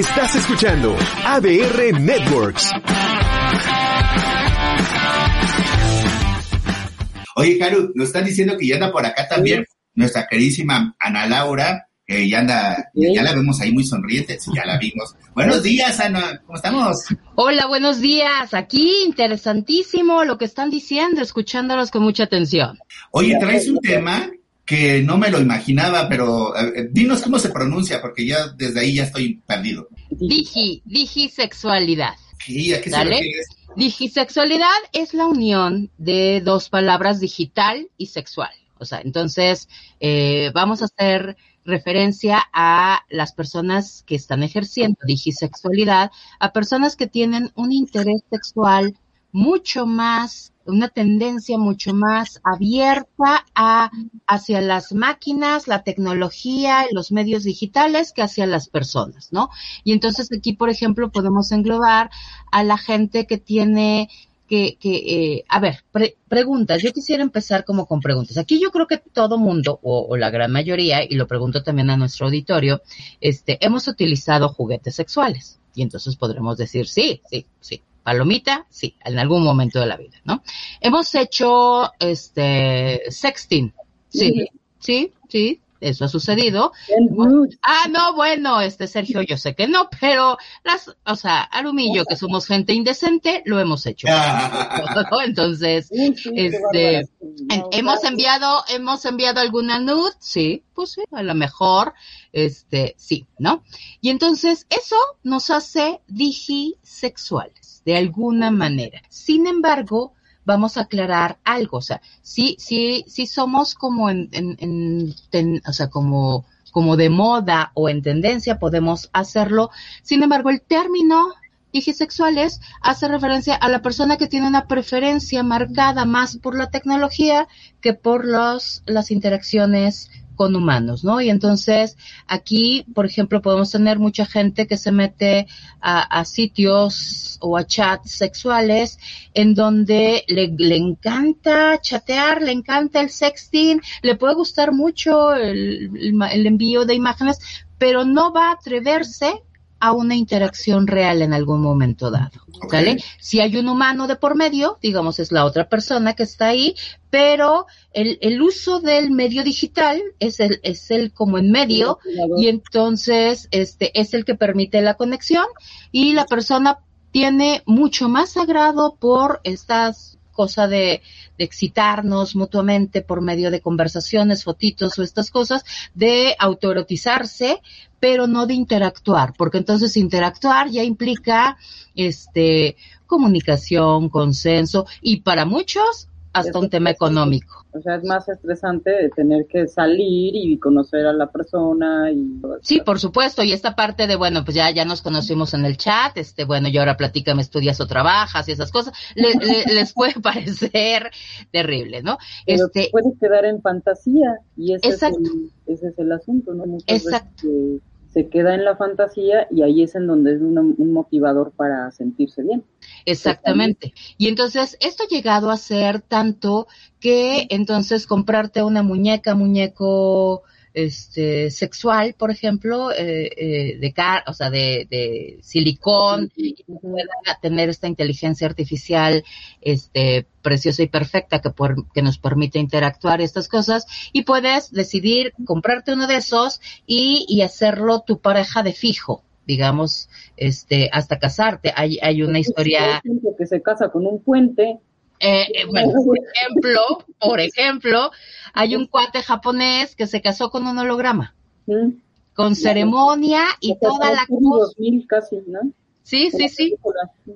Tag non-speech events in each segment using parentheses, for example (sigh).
Estás escuchando ADR Networks. Oye, Caru, nos están diciendo que ya anda por acá también nuestra queridísima Ana Laura, que ya anda, ya la vemos ahí muy sonriente, sí, ya la vimos. Buenos días, Ana, ¿cómo estamos? Hola, buenos días. Aquí interesantísimo lo que están diciendo, escuchándolos con mucha atención. Oye, traes un tema que no me lo imaginaba, pero eh, dinos cómo se pronuncia, porque ya desde ahí ya estoy perdido. Digi, digisexualidad. Sí, ¿a qué se. Digisexualidad es la unión de dos palabras digital y sexual. O sea, entonces eh, vamos a hacer referencia a las personas que están ejerciendo digisexualidad, a personas que tienen un interés sexual mucho más, una tendencia mucho más abierta a, hacia las máquinas, la tecnología, los medios digitales que hacia las personas, ¿no? Y entonces aquí, por ejemplo, podemos englobar a la gente que tiene que, que eh, a ver, pre- preguntas. Yo quisiera empezar como con preguntas. Aquí yo creo que todo mundo, o, o la gran mayoría, y lo pregunto también a nuestro auditorio, este, hemos utilizado juguetes sexuales. Y entonces podremos decir sí, sí, sí. Palomita, sí, en algún momento de la vida, ¿no? Hemos hecho, este, sexting. Sí, sí, sí, eso ha sucedido. Ah, no, bueno, este Sergio, yo sé que no, pero las, o sea, Arumillo, que somos gente indecente, lo hemos hecho. ¿no? (laughs) (laughs) Entonces, este, en- hemos enviado, hemos enviado alguna nude, sí, pues sí, a lo mejor, este, sí, ¿no? Y entonces eso nos hace digisexuales, de alguna manera. Sin embargo, vamos a aclarar algo, o sea, sí, sí, sí somos como en, en, en o sea, como, como de moda o en tendencia podemos hacerlo. Sin embargo, el término digisexuales hace referencia a la persona que tiene una preferencia marcada más por la tecnología que por los, las interacciones con humanos, ¿no? Y entonces aquí, por ejemplo, podemos tener mucha gente que se mete a, sitios o a chats sexuales en donde le, encanta chatear, le encanta el sexting, le puede gustar mucho el, el envío de imágenes, pero no va a atreverse a una interacción real en algún momento dado. ¿Sale? Si hay un humano de por medio, digamos, es la otra persona que está ahí, pero el, el uso del medio digital es el, es el como en medio, y entonces este es el que permite la conexión, y la persona tiene mucho más agrado por estas cosa de, de excitarnos mutuamente por medio de conversaciones, fotitos o estas cosas, de autoerotizarse, pero no de interactuar, porque entonces interactuar ya implica este comunicación, consenso y para muchos hasta un tema económico. O sea, es más estresante de tener que salir y conocer a la persona y Sí, por supuesto, y esta parte de, bueno, pues ya, ya nos conocimos en el chat, este, bueno, y ahora platícame, estudias o trabajas y esas cosas, le- le- (laughs) les puede parecer terrible, ¿no? Pero Este, puedes quedar en fantasía y ese es, Exacto. el, ese es el asunto, ¿no? Muchas veces Exacto. que se queda en la fantasía y ahí es en donde es una- un motivador para sentirse bien. Exactamente. Y entonces esto ha llegado a ser tanto que entonces comprarte una muñeca, muñeco este sexual, por ejemplo, eh, eh, de car, o sea, de, de silicón, y que pueda tener esta inteligencia artificial, este, preciosa y perfecta que, por- que nos permite interactuar y estas cosas, y puedes decidir comprarte uno de esos y, y hacerlo tu pareja de fijo digamos, este, hasta casarte. Hay, hay una historia, Hay gente que se casa con un puente. Eh, eh, (laughs) bueno, por ejemplo, por ejemplo, hay un cuate japonés que se casó con un holograma, ¿sí? con ceremonia y toda la cosa. 2000 casi, ¿no? Sí, sí, sí,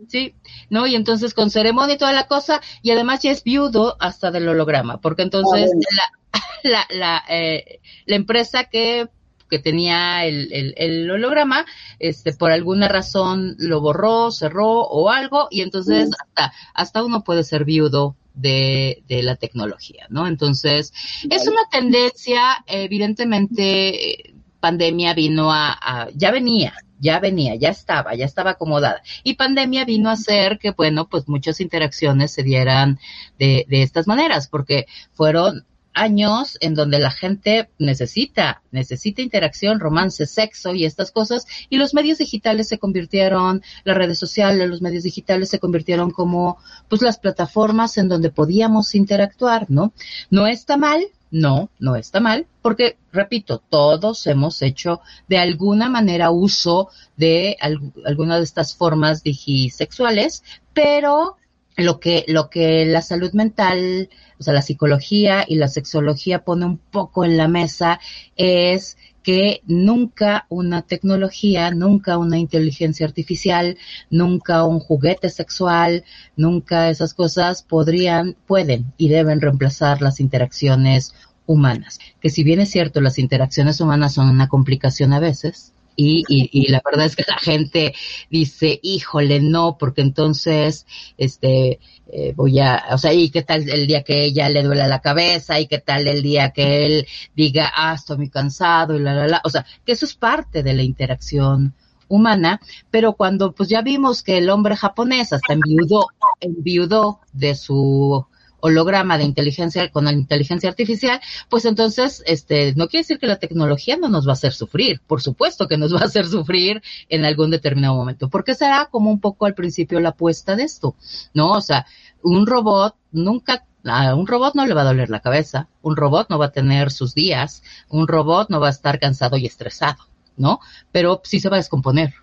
sí, ¿no? Y entonces con ceremonia y toda la cosa, y además ya es viudo hasta del holograma, porque entonces Ah, la, (laughs) la, la, eh, la empresa que que tenía el, el, el holograma, este, por alguna razón lo borró, cerró o algo, y entonces hasta, hasta uno puede ser viudo de, de la tecnología, ¿no? Entonces, es una tendencia, evidentemente, pandemia vino a, a, ya venía, ya venía, ya estaba, ya estaba acomodada. Y pandemia vino a hacer que, bueno, pues muchas interacciones se dieran de, de estas maneras, porque fueron años en donde la gente necesita, necesita interacción, romance, sexo y estas cosas, y los medios digitales se convirtieron, las redes sociales, los medios digitales se convirtieron como, pues las plataformas en donde podíamos interactuar, ¿no? No está mal, no, no está mal, porque, repito, todos hemos hecho de alguna manera uso de alguna de estas formas digisexuales, pero lo que, lo que la salud mental, o sea, la psicología y la sexología pone un poco en la mesa es que nunca una tecnología, nunca una inteligencia artificial, nunca un juguete sexual, nunca esas cosas podrían, pueden y deben reemplazar las interacciones humanas. Que si bien es cierto, las interacciones humanas son una complicación a veces, y, y, y, la verdad es que la gente dice, híjole, no, porque entonces, este, eh, voy a, o sea, y qué tal el día que ella le duele la cabeza, y qué tal el día que él diga, ah, estoy muy cansado, y la, la, la, o sea, que eso es parte de la interacción humana, pero cuando pues ya vimos que el hombre japonés hasta enviudó, enviudó de su holograma de inteligencia con la inteligencia artificial, pues entonces, este, no quiere decir que la tecnología no nos va a hacer sufrir. Por supuesto que nos va a hacer sufrir en algún determinado momento, porque será como un poco al principio la apuesta de esto, ¿no? O sea, un robot nunca a un robot no le va a doler la cabeza, un robot no va a tener sus días, un robot no va a estar cansado y estresado, ¿no? Pero sí se va a descomponer,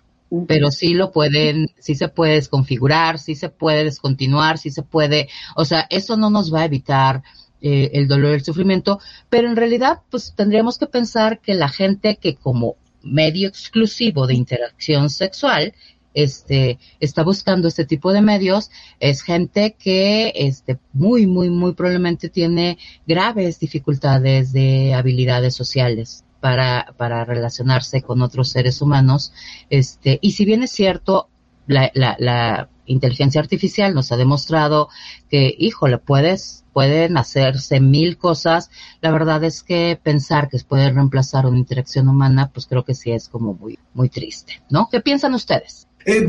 pero sí lo pueden, sí se puede desconfigurar, sí se puede descontinuar, sí se puede, o sea, eso no nos va a evitar eh, el dolor y el sufrimiento, pero en realidad, pues tendríamos que pensar que la gente que como medio exclusivo de interacción sexual, este, está buscando este tipo de medios, es gente que, este, muy, muy, muy probablemente tiene graves dificultades de habilidades sociales para, para relacionarse con otros seres humanos. Este, y si bien es cierto, la, la, inteligencia artificial nos ha demostrado que, híjole, puedes, pueden hacerse mil cosas. La verdad es que pensar que puede reemplazar una interacción humana, pues creo que sí es como muy, muy triste, ¿no? ¿Qué piensan ustedes? Eh,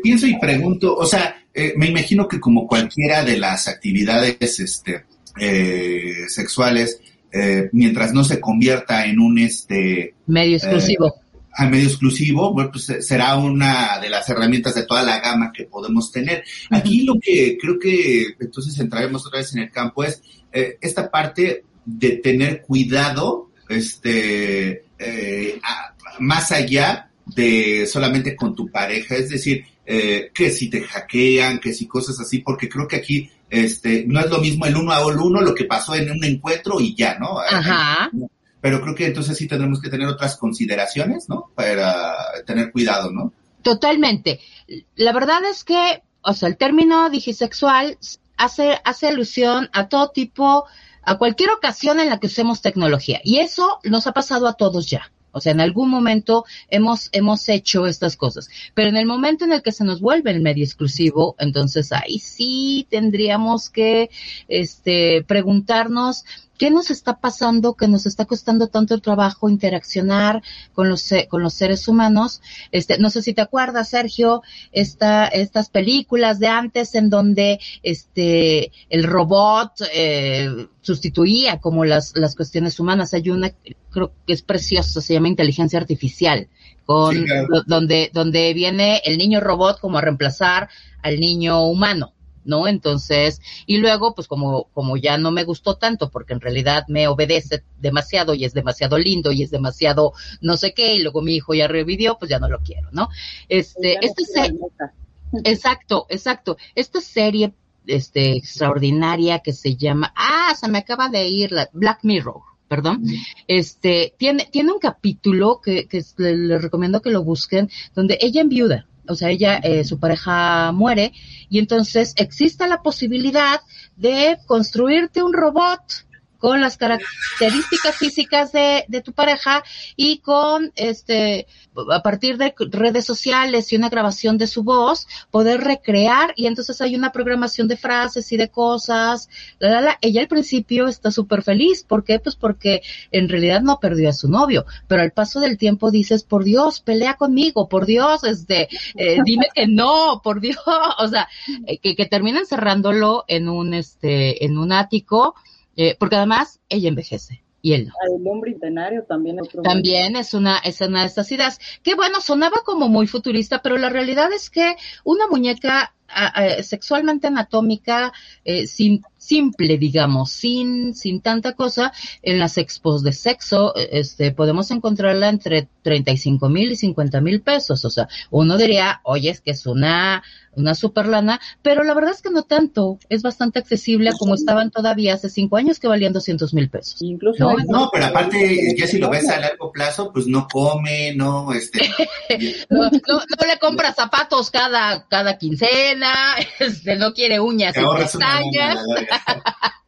pienso y pregunto, o sea, eh, me imagino que como cualquiera de las actividades este, eh, sexuales, eh, mientras no se convierta en un este medio exclusivo. a medio exclusivo, bueno, pues será una de las herramientas de toda la gama que podemos tener. Aquí lo que creo que entonces entraremos otra vez en el campo es eh, esta parte de tener cuidado, este, eh, a, más allá de solamente con tu pareja, es decir, eh, que si te hackean, que si cosas así, porque creo que aquí este, no es lo mismo el uno a uno, lo que pasó en un encuentro y ya, ¿no? Ajá. Pero creo que entonces sí tendremos que tener otras consideraciones, ¿no? Para tener cuidado, ¿no? Totalmente. La verdad es que, o sea, el término digisexual hace, hace alusión a todo tipo, a cualquier ocasión en la que usemos tecnología. Y eso nos ha pasado a todos ya. O sea, en algún momento hemos, hemos hecho estas cosas. Pero en el momento en el que se nos vuelve el medio exclusivo, entonces ahí sí tendríamos que, este, preguntarnos ¿Qué nos está pasando que nos está costando tanto trabajo interaccionar con los, con los seres humanos? Este, no sé si te acuerdas, Sergio, esta, estas películas de antes en donde este, el robot eh, sustituía como las, las cuestiones humanas. Hay una, creo que es preciosa, se llama inteligencia artificial, con, sí, claro. donde, donde viene el niño robot como a reemplazar al niño humano. ¿No? Entonces, y luego, pues como, como ya no me gustó tanto, porque en realidad me obedece demasiado y es demasiado lindo y es demasiado no sé qué, y luego mi hijo ya revivió, pues ya no lo quiero, ¿no? Este, esta serie, (laughs) exacto, exacto, esta serie, este, extraordinaria que se llama, ah, se me acaba de ir la Black Mirror perdón, este, tiene, tiene un capítulo que, que les le recomiendo que lo busquen, donde ella enviuda, o sea, ella, eh, su pareja muere, y entonces existe la posibilidad de construirte un robot con las características físicas de, de, tu pareja y con este a partir de redes sociales y una grabación de su voz poder recrear y entonces hay una programación de frases y de cosas la, la, la. ella al principio está súper feliz ¿por qué? pues porque en realidad no perdió a su novio pero al paso del tiempo dices por Dios pelea conmigo por Dios este eh, dime que no por Dios (laughs) o sea eh, que, que terminan cerrándolo en un este en un ático Eh, porque además ella envejece y él no. Ah, el hombre centenario también es otro. También es una, es una de estas ideas. Que bueno, sonaba como muy futurista, pero la realidad es que una muñeca a- a- sexualmente anatómica, eh, sin, simple, digamos, sin, sin tanta cosa, en las expos de sexo, este, podemos encontrarla entre 35 mil y 50 mil pesos. O sea, uno diría, oye, es que es una, una super lana, pero la verdad es que no tanto. Es bastante accesible como estaban todavía hace cinco años que valían 200 mil pesos. Incluso No, No, pero aparte, ya si lo ves a largo plazo, pues no come, no, este, (laughs) (laughs) No, no, no le compra zapatos cada, cada quincena, (laughs) este, no quiere uñas y pestañas. (laughs)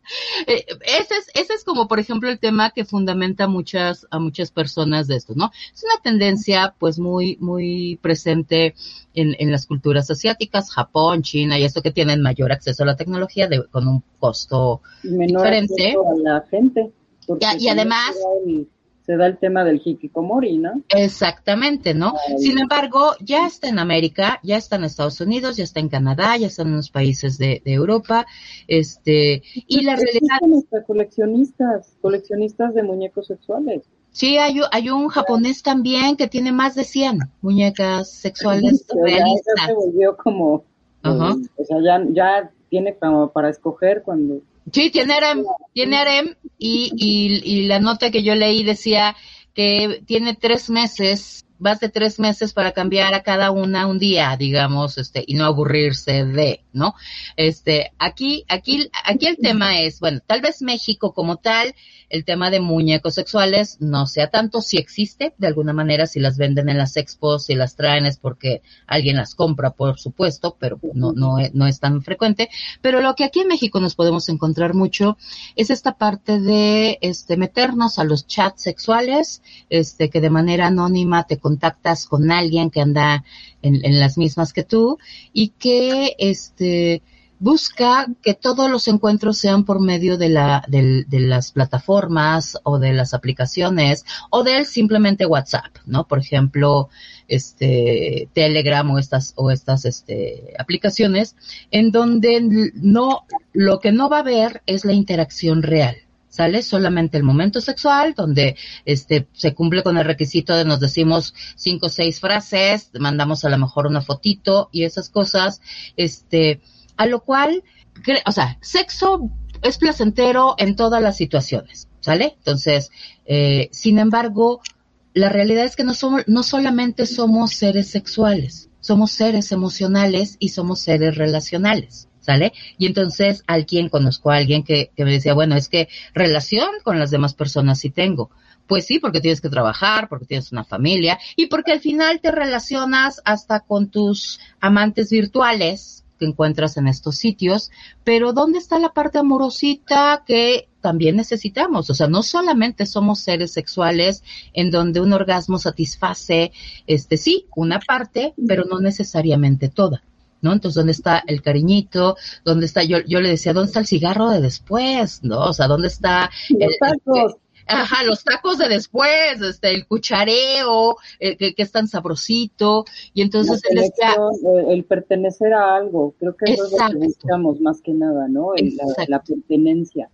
Eh, ese es, ese es como, por ejemplo, el tema que fundamenta a muchas, a muchas personas de esto, ¿no? Es una tendencia, pues, muy, muy presente en, en las culturas asiáticas, Japón, China, y esto que tienen mayor acceso a la tecnología de, con un costo menor diferente. a la gente. y además- se da el tema del hikikomori, ¿no? Exactamente, ¿no? Ay. Sin embargo, ya está en América, ya está en Estados Unidos, ya está en Canadá, ya está en unos países de, de Europa, este, y la realidad, hasta coleccionistas, coleccionistas de muñecos sexuales. sí, hay, hay un japonés también que tiene más de 100 muñecas sexuales sea, ya- realistas. se volvió como, eh, o sea, ya, ya tiene como para escoger cuando Sí, tiene harem, tiene harem, y, y, y la nota que yo leí decía que tiene tres meses, más de tres meses para cambiar a cada una un día, digamos, este, y no aburrirse de, ¿no? Este, aquí, aquí, aquí el tema es, bueno, tal vez México como tal, el tema de muñecos sexuales no sea tanto si existe, de alguna manera, si las venden en las expos, si las traen es porque alguien las compra, por supuesto, pero no, no, no es tan frecuente. Pero lo que aquí en México nos podemos encontrar mucho es esta parte de este meternos a los chats sexuales, este que de manera anónima te contactas con alguien que anda en, las mismas que tú y que este busca que todos los encuentros sean por medio de la del- de las plataformas o de las aplicaciones o del simplemente WhatsApp, ¿no? Por ejemplo, este Telegram o estas o estas este aplicaciones en donde no lo que no va a haber es la interacción real. ¿Sale? Solamente el momento sexual, donde este se cumple con el requisito de nos decimos cinco o seis frases, mandamos a lo mejor una fotito y esas cosas, este, a lo cual, o sea, sexo es placentero en todas las situaciones, ¿sale? Entonces, eh, sin embargo, la realidad es que no somos, no solamente somos seres sexuales, somos seres emocionales y somos seres relacionales. Y entonces alguien, conozco a alguien que, que me decía, bueno, es que relación con las demás personas sí tengo. Pues sí, porque tienes que trabajar, porque tienes una familia y porque al final te relacionas hasta con tus amantes virtuales que encuentras en estos sitios, pero ¿dónde está la parte amorosita que también necesitamos? O sea, no solamente somos seres sexuales en donde un orgasmo satisface, este sí, una parte, pero no necesariamente toda. ¿No? Entonces, ¿dónde está el cariñito? ¿Dónde está? Yo, yo le decía, ¿dónde está el cigarro de después? ¿No? O sea, ¿dónde está los el, tacos. Ajá, los tacos de después, este, el cuchareo, el que, que es tan sabrosito. Y entonces él decía, eh, el pertenecer a algo, creo que eso es lo que buscamos más que nada, ¿no? El- la, la pertenencia.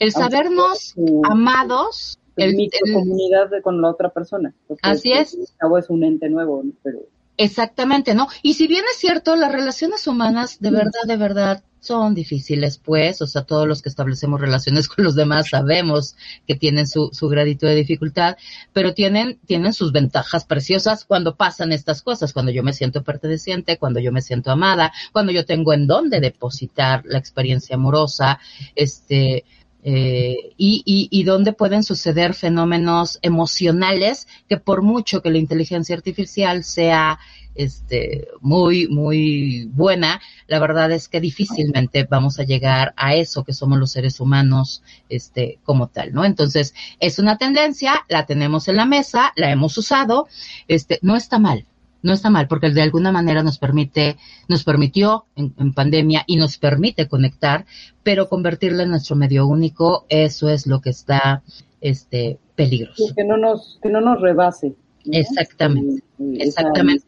el sabernos amados, el, el- comunidad de- con la otra persona. Así es. cabo es un ente nuevo, ¿no? pero Exactamente, ¿no? Y si bien es cierto, las relaciones humanas de verdad, de verdad son difíciles, pues, o sea, todos los que establecemos relaciones con los demás sabemos que tienen su, su gradito de dificultad, pero tienen, tienen sus ventajas preciosas cuando pasan estas cosas, cuando yo me siento perteneciente, cuando yo me siento amada, cuando yo tengo en dónde depositar la experiencia amorosa, este, eh, y, y, y donde pueden suceder fenómenos emocionales que por mucho que la inteligencia artificial sea este muy muy buena la verdad es que difícilmente vamos a llegar a eso que somos los seres humanos este como tal no entonces es una tendencia la tenemos en la mesa la hemos usado este no está mal no está mal porque de alguna manera nos permite, nos permitió en, en, pandemia y nos permite conectar, pero convertirla en nuestro medio único, eso es lo que está este peligroso. Que no nos, que no nos rebase. ¿no? Exactamente. Eh, Exactamente.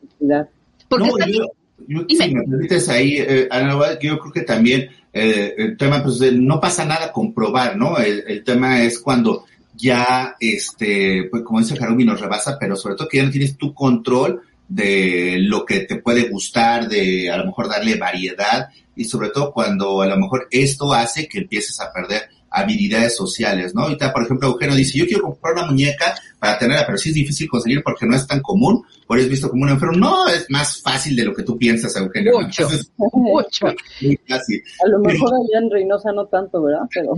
Porque No, yo- Yo, si me permites ahí, eh, Ana, yo creo que también eh, el tema, pues no pasa nada comprobar, ¿no? El, tema es cuando ya, este, pues como dice Harumi, nos rebasa, pero sobre todo que ya no tienes tu control de lo que te puede gustar, de a lo mejor darle variedad y sobre todo cuando a lo mejor esto hace que empieces a perder habilidades sociales, ¿no? Ahorita, por ejemplo, Eugenio dice, yo quiero comprar una muñeca para tenerla, pero sí es difícil conseguir porque no es tan común, por eso es visto como un enfermo. No, es más fácil de lo que tú piensas, Eugenio. Mucho, mucho. (laughs) Muy fácil. A lo mejor allá en Reynosa no tanto, ¿verdad? Pero...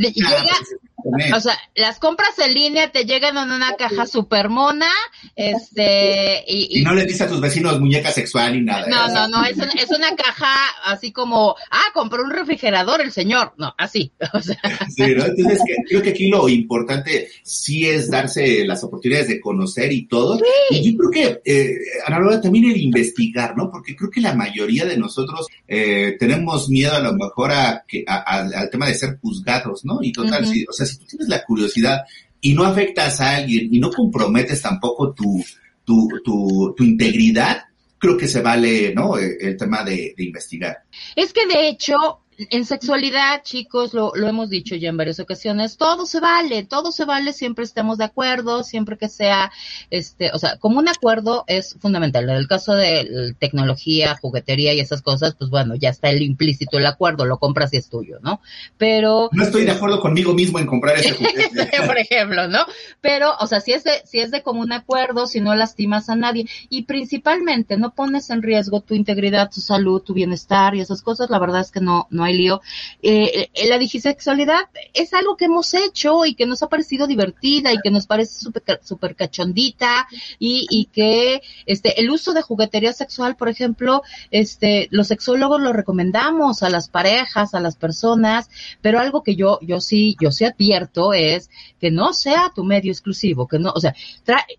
o sea, las compras en línea te llegan en una caja super mona, este, y, y, no le dices a tus vecinos muñeca sexual ni nada. No, no, no, es, es una caja así como, ah, compró un refrigerador el señor, no, así, (laughs) o sea. Sí, ¿no? Entonces, creo que aquí lo importante sí es darse las oportunidades de conocer y todo. Y yo creo que, eh, Ana también el investigar, ¿no? Porque creo que la mayoría de nosotros eh, tenemos miedo a lo mejor a, que, al tema de ser juzgados, ¿no? Y total, o sea, si tú tienes la curiosidad y no afectas a alguien y no comprometes tampoco tu, tu, tu, tu integridad, creo que se vale, ¿no? El, el tema de, de, investigar. Es que de hecho, en sexualidad, chicos, lo, lo, hemos dicho ya en varias ocasiones, todo se vale, todo se vale, siempre estamos de acuerdo, siempre que sea, este, o sea, como un acuerdo es fundamental. En el caso de tecnología, juguetería y esas cosas, pues bueno, ya está el implícito el acuerdo, lo compras y es tuyo, ¿no? Pero... No estoy de acuerdo conmigo mismo en comprar ese juguete. (laughs) Por ejemplo, ¿no? Pero, o sea, si es de, si es de común acuerdo, si no lastimas a nadie y principalmente no pones en riesgo tu integridad, tu salud, tu bienestar y esas cosas, la verdad es que no, no hay lío. Eh, eh, la digisexualidad es algo que hemos hecho y que nos ha parecido divertida y que nos parece súper super cachondita y, y que este el uso de juguetería sexual, por ejemplo, este los sexólogos lo recomendamos a las parejas, a las personas, pero algo que yo yo sí yo sí advierto es que no sea tu medio exclusivo, que no, o sea,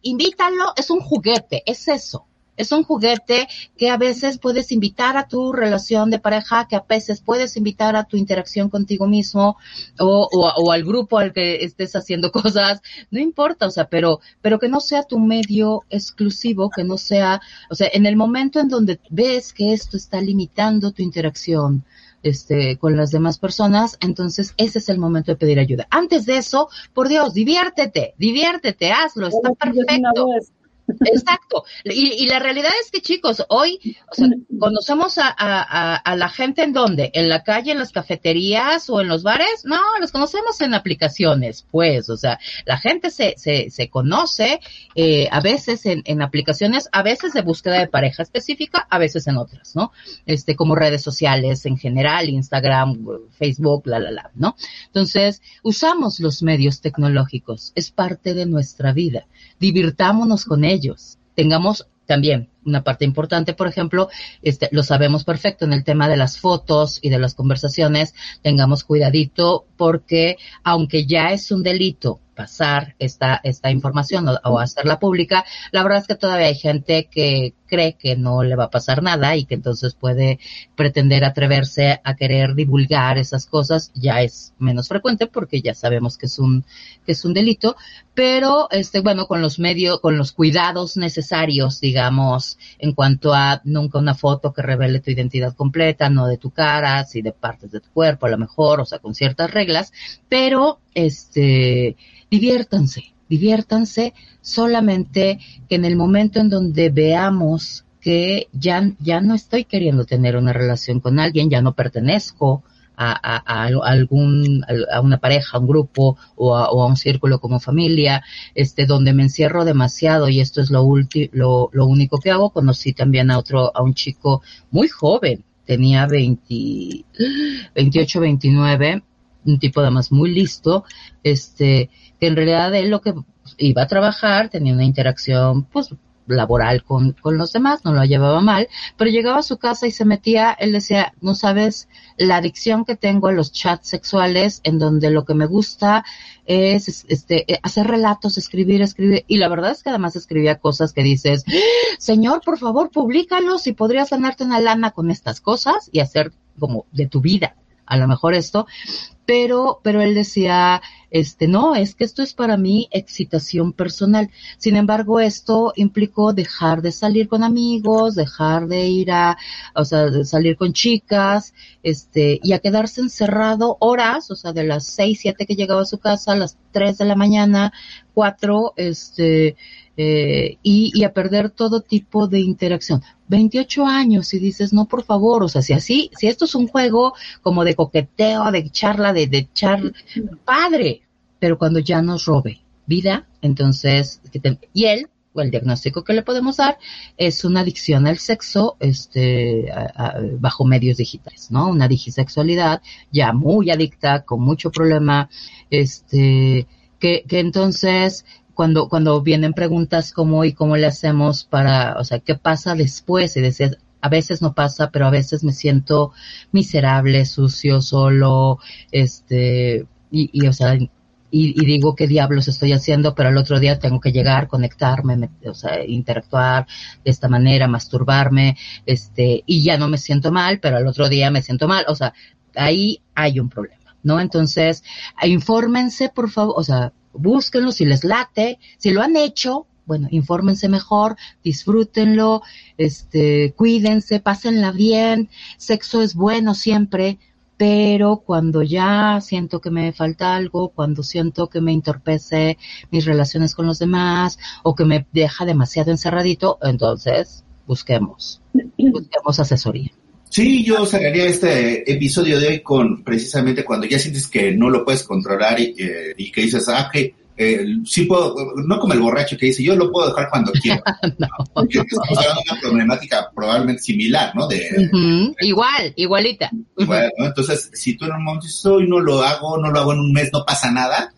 invítalo, es un juguete, es eso es un juguete que a veces puedes invitar a tu relación de pareja, que a veces puedes invitar a tu interacción contigo mismo o, o, o, al grupo al que estés haciendo (laughs) cosas, no importa, o sea, pero, pero que no sea tu medio exclusivo, que no sea, o sea, en el momento en donde ves que esto está limitando tu interacción, este, con las demás personas, entonces ese es el momento de pedir ayuda. Antes de eso, por Dios, diviértete, diviértete, hazlo, está perfecto. Exacto. Y, y, la realidad es que, chicos, hoy conocemos a, la gente en dónde? ¿En la calle, en las cafeterías o en los bares? No, los conocemos en aplicaciones, pues. O sea, la gente se, se, se conoce eh, a veces en, en aplicaciones, a veces de búsqueda de pareja específica, a veces en otras, ¿no? Este, como redes sociales en general, Instagram, Facebook, la, la, la, ¿no? Entonces, usamos los medios tecnológicos. Es parte de nuestra vida. Divirtámonos con ellos Tengamos también una parte importante, por ejemplo, este, lo sabemos perfecto en el tema de las fotos y de las conversaciones, tengamos cuidadito porque aunque ya es un delito pasar esta, esta información o, o, hacerla pública, la verdad es que todavía hay gente que cree que no le va a pasar nada y que entonces puede pretender atreverse a querer divulgar esas cosas, ya es menos frecuente porque ya sabemos que es un, que es un delito, pero este, bueno, con los medios, con los cuidados necesarios, digamos, en cuanto a nunca una foto que revele tu identidad completa, no de tu cara, si de partes de tu cuerpo a lo mejor, o sea, con ciertas reglas, pero este, diviértanse, diviértanse solamente que en el momento en donde veamos que ya, ya no estoy queriendo tener una relación con alguien, ya no pertenezco a, a, a algún, a una pareja, a un grupo o a, o a, un círculo como familia, este, donde me encierro demasiado y esto es lo último, lo, lo único que hago. Conocí también a otro, a un chico muy joven, tenía 20, 28, 29, un tipo además muy listo, este, que en realidad él lo que iba a trabajar, tenía una interacción, pues, laboral con, con los demás, no lo llevaba mal, pero llegaba a su casa y se metía, él decía, no sabes la adicción que tengo a los chats sexuales en donde lo que me gusta es este hacer relatos, escribir, escribir y la verdad es que además escribía cosas que dices, "Señor, por favor, públicalos y podrías ganarte una lana con estas cosas y hacer como de tu vida." A lo mejor esto pero, pero él decía, este, no, es que esto es para mí excitación personal. Sin embargo, esto implicó dejar de salir con amigos, dejar de ir a, o sea, de salir con chicas, este, y a quedarse encerrado horas, o sea, de las seis, siete que llegaba a su casa, a las tres de la mañana, cuatro, este, eh, y, y, a perder todo tipo de interacción. 28 años y dices, no, por favor, o sea, si así, si esto es un juego como de coqueteo, de charla, de, de echar, padre, pero cuando ya nos robe vida, entonces, y él, o el diagnóstico que le podemos dar, es una adicción al sexo, este, bajo medios digitales, ¿no? Una digisexualidad ya muy adicta, con mucho problema, este, que, que entonces cuando, cuando vienen preguntas como y cómo le hacemos para, o sea, qué pasa después y decías, a veces no pasa, pero a veces me siento miserable, sucio, solo, este, y, y o sea, y, y, digo qué diablos estoy haciendo, pero al otro día tengo que llegar, conectarme, o sea, interactuar de esta manera, masturbarme, este, y ya no me siento mal, pero al otro día me siento mal, o sea, ahí hay un problema, ¿no? Entonces, infórmense, por favor, o sea, búsquenlo si les late, si lo han hecho, bueno, infórmense mejor, disfrútenlo, este, cuídense, pásenla bien, sexo es bueno siempre, pero cuando ya siento que me falta algo, cuando siento que me entorpece mis relaciones con los demás o que me deja demasiado encerradito, entonces busquemos, (clears throat) busquemos asesoría. Sí, yo cerraría este episodio de hoy con precisamente cuando ya sientes que no lo puedes controlar y, eh, y que dices, ah, que eh, sí puedo, no como el borracho que dice, yo lo puedo dejar cuando quiero. (laughs) no. Porque estamos hablando de una problemática probablemente similar, ¿no? De, uh -huh. Igual, igualita. Igual, ¿no? Entonces, si tú en un momento dices, hoy no lo hago, no lo hago en un mes, no pasa nada,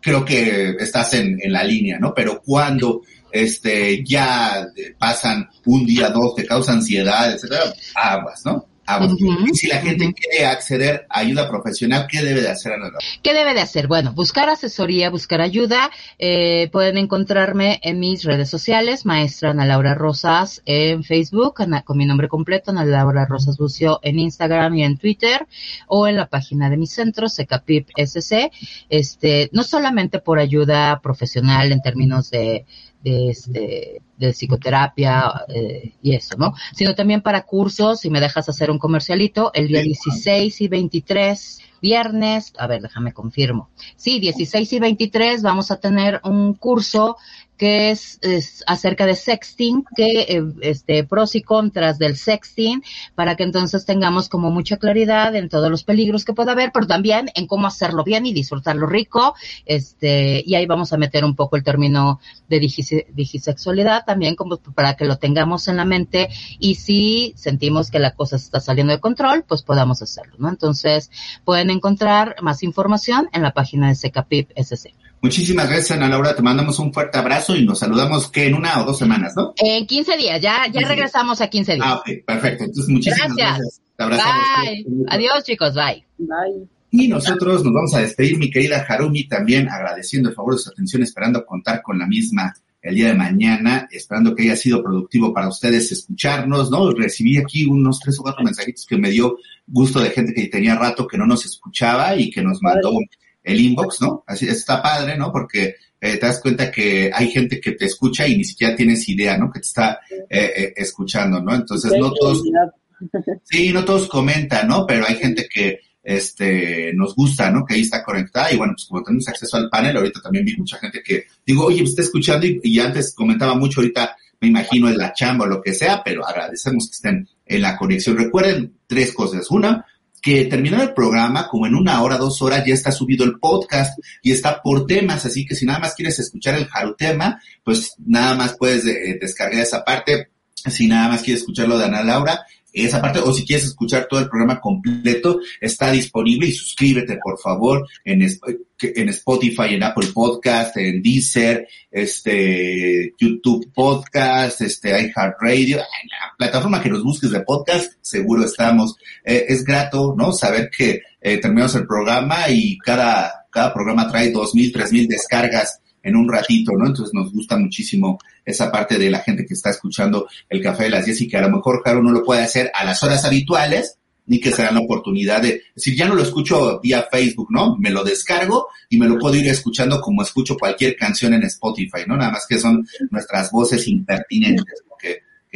creo que estás en, en la línea, ¿no? Pero cuando este, ya pasan un día, dos, te causa ansiedad, etcétera, aguas, ¿no? Aguas. Uh -huh. Si la gente quiere acceder a ayuda profesional, ¿qué debe de hacer? ¿Qué debe de hacer? Bueno, buscar asesoría, buscar ayuda. Eh, pueden encontrarme en mis redes sociales, maestra Ana Laura Rosas en Facebook, Ana, con mi nombre completo, Ana Laura Rosas Bucio en Instagram y en Twitter, o en la página de mi centro, Secapip SC. Este, no solamente por ayuda profesional en términos de de, este, de psicoterapia eh, y eso, ¿no? Sino también para cursos, si me dejas hacer un comercialito, el día 16 y 23, viernes, a ver, déjame confirmo. Sí, 16 y 23 vamos a tener un curso que es, es, acerca de sexting, que eh, este pros y contras del sexting, para que entonces tengamos como mucha claridad en todos los peligros que pueda haber, pero también en cómo hacerlo bien y disfrutarlo rico, este, y ahí vamos a meter un poco el término de digis, digisexualidad también como para que lo tengamos en la mente y si sentimos que la cosa está saliendo de control, pues podamos hacerlo, ¿no? Entonces, pueden encontrar más información en la página de Secapip SC. Muchísimas gracias, Ana Laura. Te mandamos un fuerte abrazo y nos saludamos que en una o dos semanas, ¿no? En 15 días, ya, ya regresamos a 15 días. Ah, ok, perfecto. Entonces, muchísimas gracias. gracias. Bye. Adiós, chicos. Bye. Bye. Y nosotros nos vamos a despedir, mi querida Harumi, también agradeciendo el favor de su atención, esperando contar con la misma el día de mañana, esperando que haya sido productivo para ustedes escucharnos, ¿no? Recibí aquí unos tres o cuatro mensajitos que me dio gusto de gente que tenía rato que no nos escuchaba y que nos mandó el inbox, ¿no? Así está padre, ¿no? Porque eh, te das cuenta que hay gente que te escucha y ni siquiera tienes idea, ¿no? Que te está eh, eh, escuchando, ¿no? Entonces no todos, (laughs) sí, no todos comentan, ¿no? Pero hay gente que este nos gusta, ¿no? Que ahí está conectada y bueno, pues como tenemos acceso al panel, ahorita también vi mucha gente que digo, oye, me está escuchando y, y antes comentaba mucho, ahorita me imagino en la chamba o lo que sea, pero agradecemos que estén en la conexión. Recuerden tres cosas. Una, que terminado el programa, como en una hora, dos horas, ya está subido el podcast y está por temas, así que si nada más quieres escuchar el Jarutema, pues nada más puedes eh, descargar esa parte. Si nada más quieres escuchar lo de Ana Laura, esa parte, o si quieres escuchar todo el programa completo, está disponible y suscríbete, por favor, en, en Spotify, en Apple Podcast, en Deezer, este, YouTube Podcast, este, iHeartRadio, la plataforma que nos busques de podcast, seguro estamos. Eh, es grato, ¿no? Saber que eh, terminamos el programa y cada, cada programa trae dos mil, tres mil descargas en un ratito, ¿no? Entonces nos gusta muchísimo esa parte de la gente que está escuchando el café de las 10 y que a lo mejor, claro, no lo puede hacer a las horas habituales, ni que se la oportunidad de decir, ya no lo escucho vía Facebook, ¿no? Me lo descargo y me lo puedo ir escuchando como escucho cualquier canción en Spotify, ¿no? Nada más que son nuestras voces impertinentes,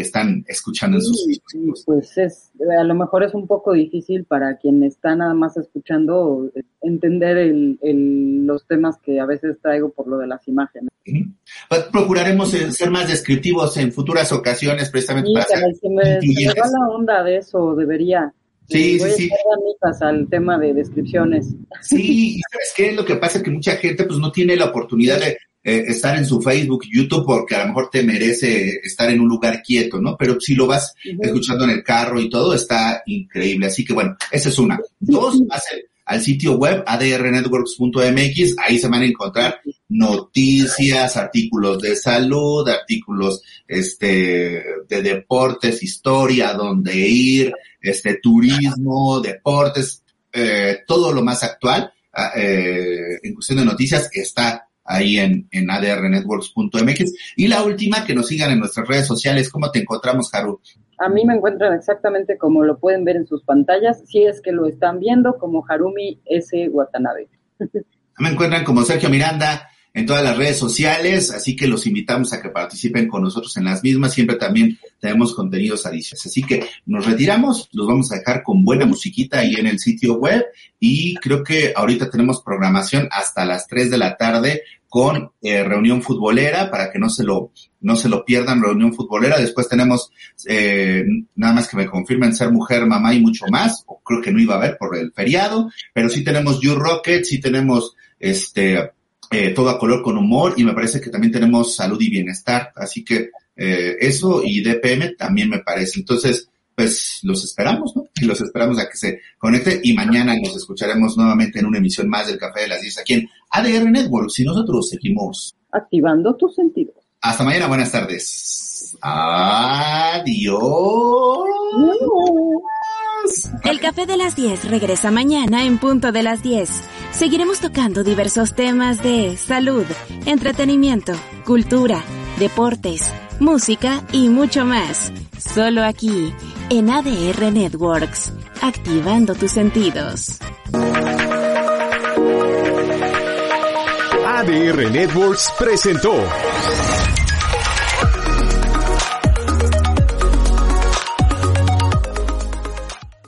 que, están escuchando en sus Sí, sí, pues es, a lo mejor es un poco difícil para quien está nada más escuchando eh, entender el, el, los temas que a veces traigo por lo de las imágenes. Ujú. Pues procuraremos eh, ser más descriptivos en futuras ocasiones precisamente Sí, para ser se me, se me incluyentes. va la onda de eso, debería. Sí, Voy sí, a sí. al tema de descripciones. Sí, y ¿sabes qué? Lo que pasa es que mucha gente pues no tiene la oportunidad de eh, estar en su Facebook, YouTube, porque a lo mejor te merece estar en un lugar quieto, ¿no? Pero si lo vas escuchando en el carro y todo, está increíble. Así que bueno, esa es una. Dos, vas al- al sitio web adrnetworks.mx, ahí se van a encontrar noticias, artículos de salud, artículos este de deportes, historia, dónde ir, este turismo, deportes, eh, todo lo más actual ah, eh, en cuestión de noticias está ahí en, en adrnetworks.mx. Y la última, que nos sigan en nuestras redes sociales. ¿Cómo te encontramos, Haru? A mí me encuentran exactamente como lo pueden ver en sus pantallas, si es que lo están viendo, como Harumi S. Watanabe. Me encuentran como Sergio Miranda en todas las redes sociales, así que los invitamos a que participen con nosotros en las mismas. Siempre también tenemos contenidos adicionales. Así que nos retiramos, los vamos a dejar con buena musiquita ahí en el sitio web y creo que ahorita tenemos programación hasta las 3 de la tarde con eh, reunión futbolera para que no se lo no se lo pierdan reunión futbolera. Después tenemos eh, nada más que me confirmen ser mujer mamá y mucho más o creo que no iba a haber por el feriado pero sí tenemos You Rocket sí tenemos este eh, todo a color con humor y me parece que también tenemos salud y bienestar. Así que eh, eso y DPM también me parece. Entonces pues los esperamos, ¿no? Y los esperamos a que se conecte y mañana nos escucharemos nuevamente en una emisión más del Café de las 10 aquí en ADR Network. Si nosotros seguimos. Activando tus sentidos. Hasta mañana, buenas tardes. Adiós. El Café de las 10 regresa mañana en punto de las 10. Seguiremos tocando diversos temas de salud, entretenimiento, cultura, deportes, música y mucho más. Solo aquí, en ADR Networks, activando tus sentidos. ADR Networks presentó